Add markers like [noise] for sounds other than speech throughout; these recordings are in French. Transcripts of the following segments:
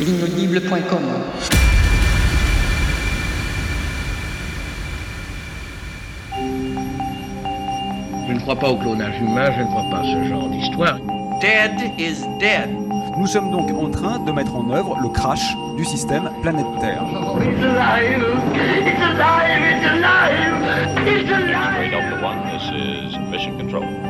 L'inaudible.com Je ne crois pas au clonage humain, je ne crois pas à ce genre d'histoire. Dead is dead. Nous sommes donc en train de mettre en œuvre le crash du système planète Terre. It's alive! It's alive! It's alive! It's alive! Delta One, this is Mission Control.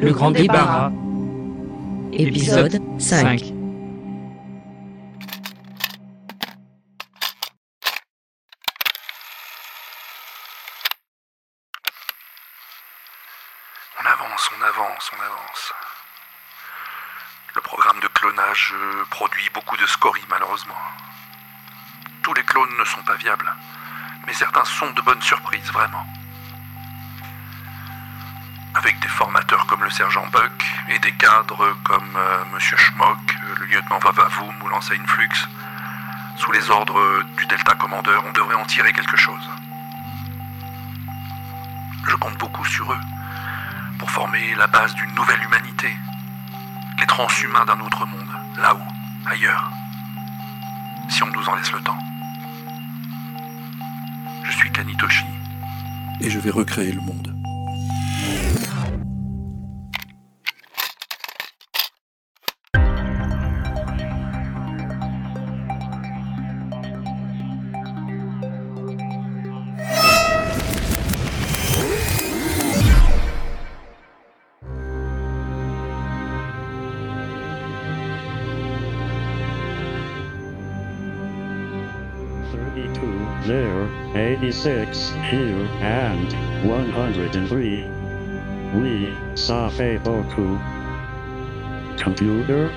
le grand débarras. Épisode 5. On avance, on avance, on avance. Le programme de clonage euh, produit beaucoup de scories malheureusement. Tous les clones ne sont pas viables, mais certains sont de bonnes surprises vraiment. Avec des formateurs sergent Buck et des cadres comme euh, Monsieur Schmock, le lieutenant Vavavoum ou l'enseigne Flux, sous les ordres du Delta Commander, on devrait en tirer quelque chose. Je compte beaucoup sur eux pour former la base d'une nouvelle humanité. Les transhumains d'un autre monde, là-haut, ailleurs. Si on nous en laisse le temps. Je suis Kanitoshi. Et je vais recréer le monde. 86 here and 103. We saw Feiboku. Computer?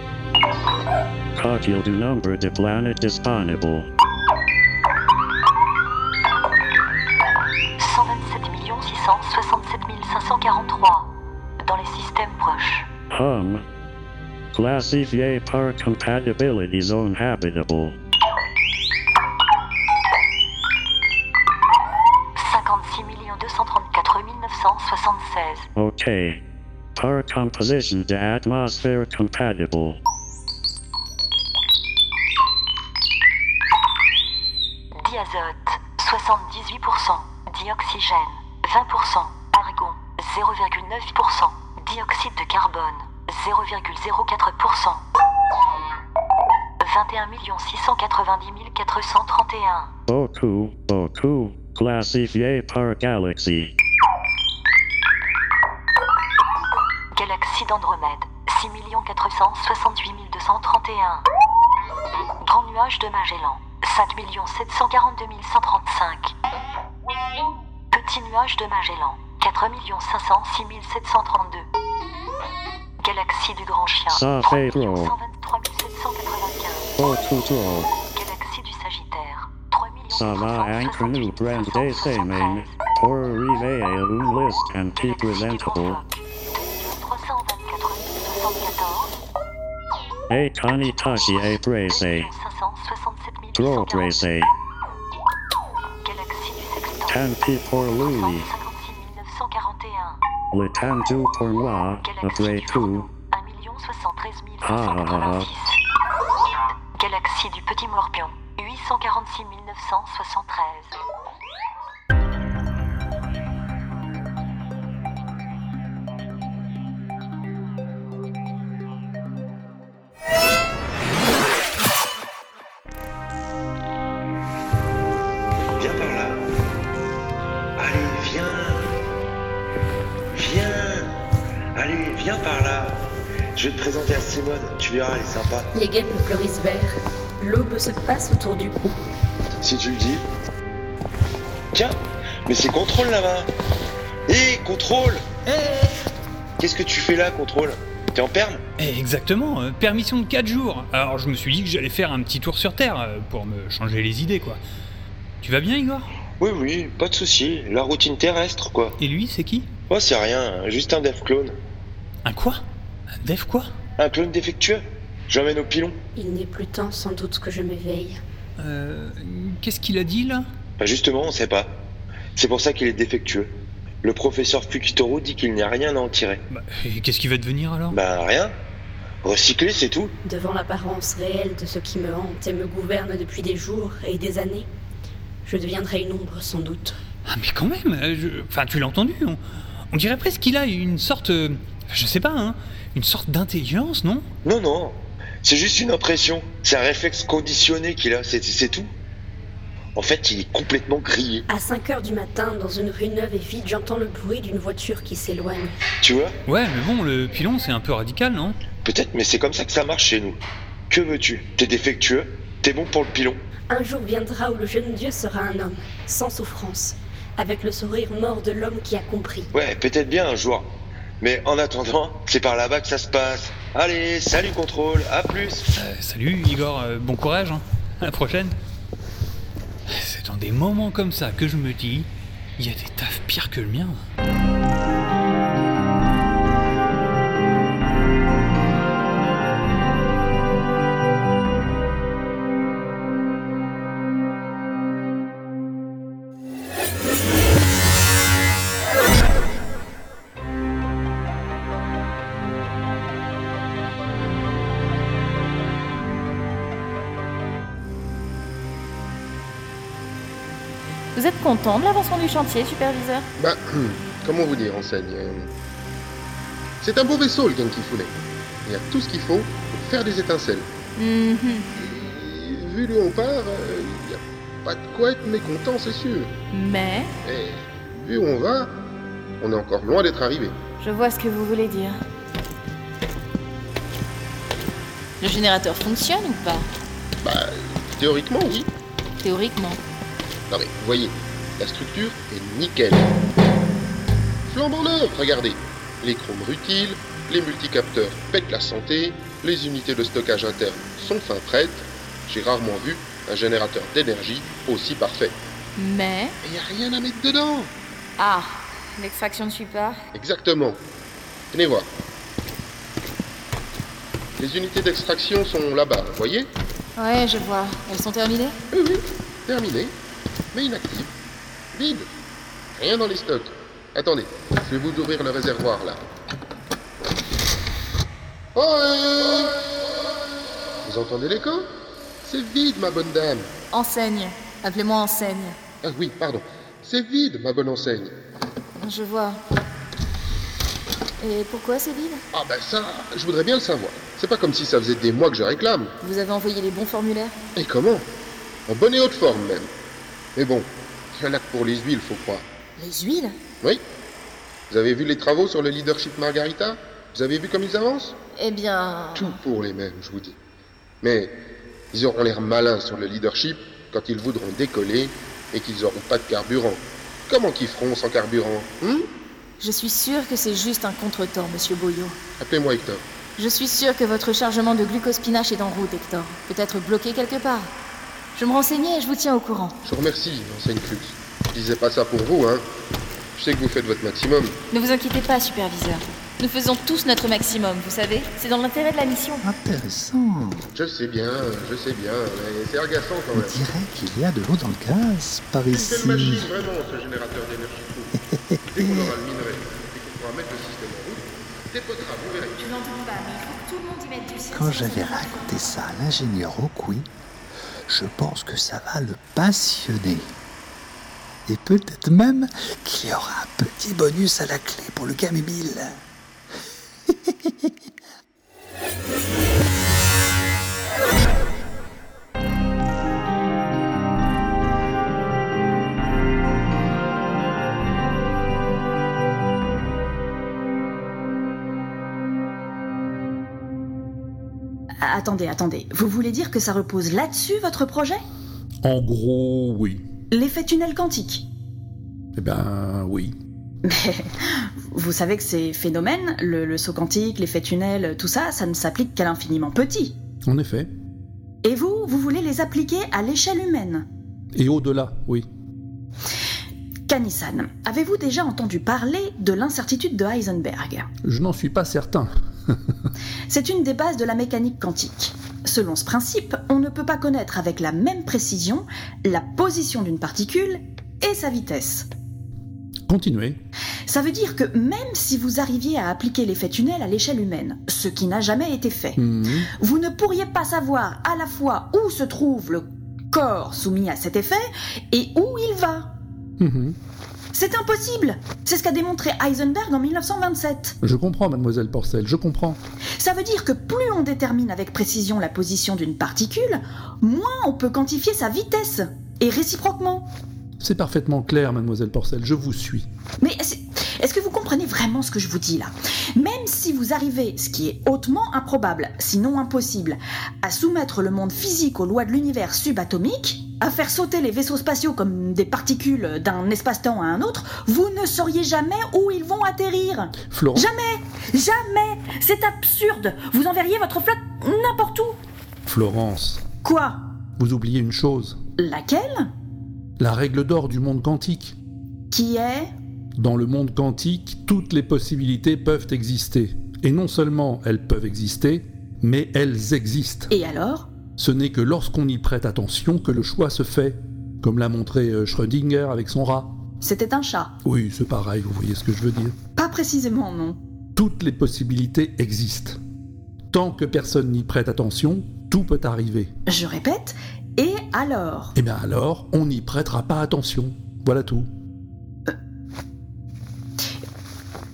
Calculate the number the planet disponible. 127 667 543. Dans les systèmes proches. Hum. Class EVA par compatibility zone habitable. 976. Okay. Par composition de atmosphere compatible. Diazote 78%, dioxygène 20%, argon 0,9%, dioxyde de carbone 0,04%. 21 690 431. Beaucoup, beaucoup. Classifié par galaxy. Galaxie d'Andromède 6 468 231. Grand nuage de Magellan 5 742 135. Petit nuage de Magellan 4 506 732. Galaxie du Grand Chien Ça 3 fait trop. 123 795. Beaucoup trop. Galaxie du Sagittaire 3 Ça va être nous prendre des semaines pour arriver à une liste and be presentable. Et Kanitashi est pressé. 567 Trop pressé. Galaxie du Sextant Tant pis pour lui. 56 941. Le tout pour moi, après tout. 1 73 Ah, ah, ah. 586. Galaxie du Petit Morpion 846 973. Je vais te présenter à Simone. Tu verras, elle est sympa. Les guêpes fleurissent vert. L'aube se passe autour du cou. Si tu le dis. Tiens, mais c'est contrôle là-bas. Hé, contrôle Qu'est-ce que tu fais là, contrôle? T'es en perme? Eh, Exactement, euh, permission de 4 jours. Alors je me suis dit que j'allais faire un petit tour sur Terre euh, pour me changer les idées, quoi. Tu vas bien, Igor? Oui, oui, pas de souci. La routine terrestre, quoi. Et lui, c'est qui? Oh, c'est rien, juste un dev clone. Un quoi? Un dev quoi Un clone défectueux. J'emmène au pilon. Il n'est plus temps sans doute que je m'éveille. Euh. Qu'est-ce qu'il a dit là Bah justement, on sait pas. C'est pour ça qu'il est défectueux. Le professeur Fukitoro dit qu'il n'y a rien à en tirer. Bah, et qu'est-ce qui va devenir alors Bah rien. Recycler, c'est tout. Devant l'apparence réelle de ce qui me hante et me gouverne depuis des jours et des années, je deviendrai une ombre sans doute. Ah mais quand même, euh, je- enfin tu l'as entendu, on, on dirait presque qu'il a une sorte, euh, je sais pas, hein, une sorte d'intelligence, non? Non, non. C'est juste une impression. C'est un réflexe conditionné qu'il a, c'est c'est tout. En fait, il est complètement grillé. À 5 heures du matin, dans une rue neuve et vide, j'entends le bruit d'une voiture qui s'éloigne. Tu vois? Ouais, mais bon, le pilon c'est un peu radical, non? Peut-être, mais c'est comme ça que ça marche chez nous. Que veux-tu? T'es défectueux? T'es bon pour le pilon? Un jour viendra où le jeune Dieu sera un homme, sans souffrance, avec le sourire mort de l'homme qui a compris. Ouais, peut-être bien un jour. Mais en attendant, c'est par là-bas que ça se passe. Allez, salut contrôle, à plus. Euh, Salut Igor, euh, bon courage, hein. à la prochaine. C'est dans des moments comme ça que je me dis, il y a des tafs pires que le mien. Vous êtes content de l'avancement du chantier, superviseur? Bah, [clears throat] comment vous dire, enseigne euh, C'est un beau vaisseau, le Genki Il y a tout ce qu'il faut pour faire des étincelles. Mhm. Et vu d'où on part, euh, il n'y a pas de quoi être mécontent, c'est sûr. Mais Et vu où on va, on est encore loin d'être arrivé. je vois ce que vous voulez dire. Le générateur fonctionne ou pas? Bah, théoriquement, oui. Théoriquement. Non mais, vous voyez, la structure est nickel. Flambant neuf, regardez. Les chromes rutiles, les multicapteurs pètent la santé, les unités de stockage interne sont fin prêtes. J'ai rarement vu un générateur d'énergie aussi parfait. Mais Il n'y a rien à mettre dedans. Ah, l'extraction ne suit pas. Exactement. Venez voir. Les unités d'extraction sont là-bas, vous voyez? Ouais, je vois. Elles sont terminées? Oui, oui, terminé. Mais inactive. Vide. Rien dans les stocks. Attendez, je vais vous ouvrir le réservoir là. Oh euh, Vous entendez l'écho? C'est vide, ma bonne dame. Enseigne. Appelez-moi enseigne. Ah oui, pardon. C'est vide, ma bonne enseigne. Je vois. Et pourquoi c'est vide? Ah ben ça, je voudrais bien le savoir. C'est pas comme si ça faisait des mois que je réclame. Vous avez envoyé les bons formulaires? Et comment? En bonne et haute forme même. Mais bon, il y en a que pour les huiles, faut croire. Les huiles? Oui Vous avez vu les travaux sur le leadership Margarita? Vous avez vu comme ils avancent? Eh bien... Tout pour les mêmes, je vous dis. Mais ils auront l'air malins sur le leadership quand ils voudront décoller et qu'ils n'auront pas de carburant. Comment qu'ils feront sans carburant hein? Je suis sûre que c'est juste un contretemps, monsieur Boyo. Appelez-moi Hector. Je suis sûre que votre chargement de glucospinache est en route, Hector. Peut-être bloqué quelque part. Je me renseignais et je vous tiens au courant. Je vous remercie, enseigne Flux. Je disais pas ça pour vous, hein. Je sais que vous faites votre maximum. Ne vous inquiétez pas, superviseur. Nous faisons tous notre maximum, vous savez. C'est dans l'intérêt de la mission. Intéressant. Je sais bien, je sais bien, mais c'est agaçant quand On même. dirait qu'il y a de l'eau dans le gaz par Une ici. belle machine, vraiment, ce générateur d'énergie. [laughs] Dès qu'on aura le minerai et qu'on pourra mettre le système en route, dépotera, vous verrez. Je n'en doute pas, mais il faut que tout le monde y mette du sien. Quand j'avais raconté ça à l'ingénieur Okui, je pense que ça va le passionner. Et peut-être même qu'il y aura un petit bonus à la clé pour le Game Attendez, attendez. Vous voulez dire que ça repose là-dessus, votre projet? En gros, oui. L'effet tunnel quantique Eh ben, oui. Mais Vous savez que ces phénomènes, le, le saut quantique, l'effet tunnel, tout ça, ça ne s'applique qu'à l'infiniment petit. En effet. Et vous, vous voulez les appliquer à l'échelle humaine Et au-delà, oui. Kanisan, avez-vous déjà entendu parler de l'incertitude de Heisenberg? Je n'en suis pas certain. [laughs] C'est une des bases de la mécanique quantique. Selon ce principe, on ne peut pas connaître avec la même précision la position d'une particule et sa vitesse. Continuez. Ça veut dire que même si vous arriviez à appliquer l'effet tunnel à l'échelle humaine, ce qui n'a jamais été fait, Mhm. vous ne pourriez pas savoir à la fois où se trouve le corps soumis à cet effet et où il va. Mhm. C'est impossible C'est ce qu'a démontré Heisenberg en 1927. Je comprends, mademoiselle Porcel, je comprends. Ça veut dire que plus on détermine avec précision la position d'une particule, moins on peut quantifier sa vitesse. Et réciproquement. C'est parfaitement clair, mademoiselle Porcel, je vous suis. Mais est-ce que vous comprenez vraiment ce que je vous dis là? Même si vous arrivez, ce qui est hautement improbable, sinon impossible, à soumettre le monde physique aux lois de l'univers subatomique, à faire sauter les vaisseaux spatiaux comme des particules d'un espace-temps à un autre, vous ne sauriez jamais où ils vont atterrir. Florent Jamais Jamais C'est absurde Vous enverriez votre flotte n'importe où Florence, Quoi? Vous oubliez une chose. Laquelle? La règle d'or du monde quantique. Qui est? Dans le monde quantique, toutes les possibilités peuvent exister. Et non seulement elles peuvent exister, mais elles existent. Et alors? Ce n'est que lorsqu'on y prête attention que le choix se fait, comme l'a montré euh, Schrödinger avec son rat. C'était un chat. Oui, c'est pareil, vous voyez ce que je veux dire. Pas précisément, non. Toutes les possibilités existent. Tant que personne n'y prête attention, tout peut arriver. Je répète, et alors? Eh bien alors, on n'y prêtera pas attention. Voilà tout.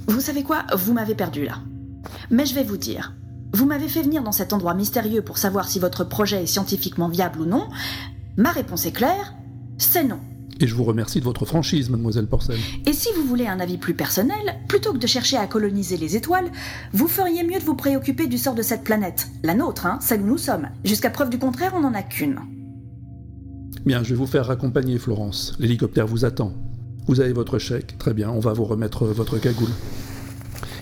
Vous savez quoi? Vous m'avez perdu là. Mais je vais vous dire. Vous m'avez fait venir dans cet endroit mystérieux pour savoir si votre projet est scientifiquement viable ou non. Ma réponse est claire, c'est non. Et je vous remercie de votre franchise, mademoiselle Porcel. Et si vous voulez un avis plus personnel, plutôt que de chercher à coloniser les étoiles, vous feriez mieux de vous préoccuper du sort de cette planète. La nôtre, hein, celle où nous sommes. Jusqu'à preuve du contraire, on n'en a qu'une. Bien, je vais vous faire raccompagner, Florence. L'hélicoptère vous attend. Vous avez votre chèque. Très bien, on va vous remettre votre cagoule.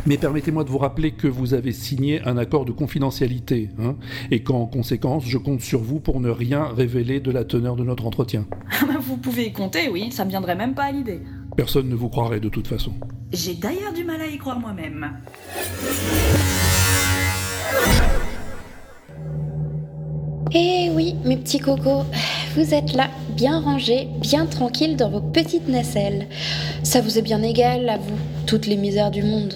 Mais permettez-moi de vous rappeler que vous avez signé un accord de confidentialité, hein, et qu'en conséquence, je compte sur vous pour ne rien révéler de la teneur de notre entretien. vous pouvez y compter, oui, ça me viendrait même pas à l'idée. Personne ne vous croirait de toute façon. J'ai d'ailleurs du mal à y croire moi-même. Eh oui, mes petits cocos, vous êtes là, bien rangés, bien tranquilles dans vos petites nacelles. Ça vous est bien égal, à vous, toutes les misères du monde.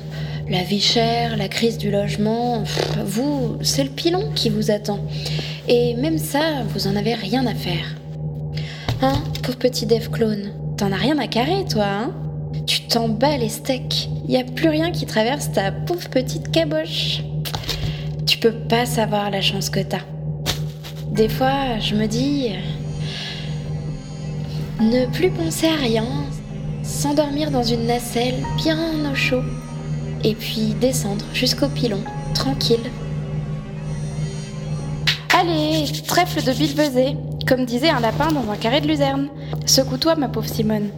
La vie chère, la crise du logement, vous, c'est le pilon qui vous attend. Et même ça, vous en avez rien à faire. Hein, pauvre petit Dev clone, t'en as rien à carrer, toi, hein? Tu t'en bats les steaks, y a plus rien qui traverse ta pauvre petite caboche. Tu peux pas savoir la chance que t'as. Des fois, je me dis. Ne plus penser à rien, s'endormir dans une nacelle bien au chaud, et puis descendre jusqu'au pilon, tranquille. Allez, trèfle de bilvesée, comme disait un lapin dans un carré de luzerne. Secoue-toi, ma pauvre Simone.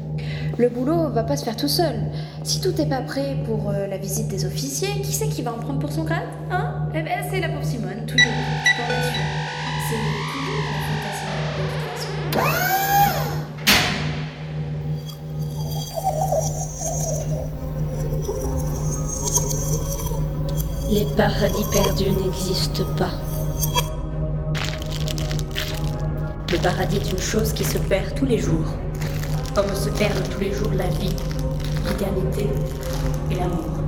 Le boulot va pas se faire tout seul. Si tout n'est pas prêt pour euh, la visite des officiers, qui c'est qui va en prendre pour son grade Hein? Eh ben, c'est la pauvre Simone, toujours. C'est. Paradis perdus n'existent pas. Le paradis est une chose qui se perd tous les jours, comme se perdent tous les jours la vie, l'éternité et l'amour.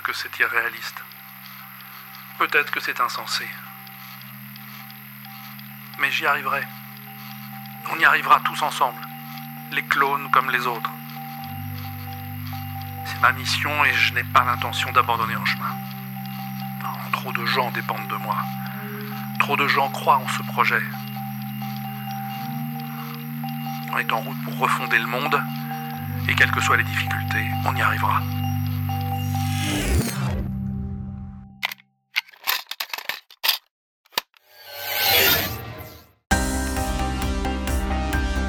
Que c'est irréaliste. Peut-être que c'est insensé. Mais j'y arriverai. On y arrivera tous ensemble. Les clones comme les autres. ma mission et je n'ai pas l'intention d'abandonner en chemin. Trop de gens dépendent de moi. Trop de gens croient en ce projet. On est en route pour refonder le monde et quelles que soient les difficultés, on y arrivera.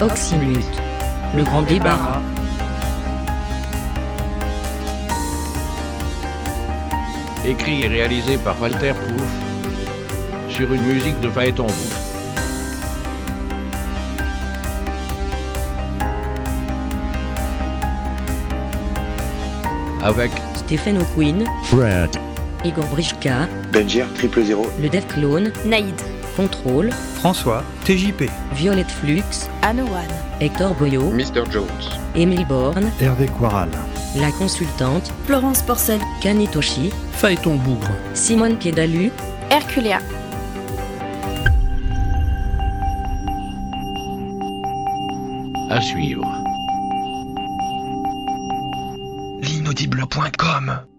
Oxymute, le grand débarras. Écrit et réalisé par Walter Proof sur une musique de Phaéton. Avec Stéphane O'Quinn, Fred, Igor Brichka, Benjer, triple zéro. le Dev Clone, Naïd, Contrôle, François, TJP, Violette Flux, Anowan, Hector Boyo, Mr. Jones, Emily Bourne, Hervé Quaral, La Consultante, Florence Porcel, Kanitoshi, Phaéton Bougre, Simone Kedalu, Herculea. à suivre. L'inaudible.com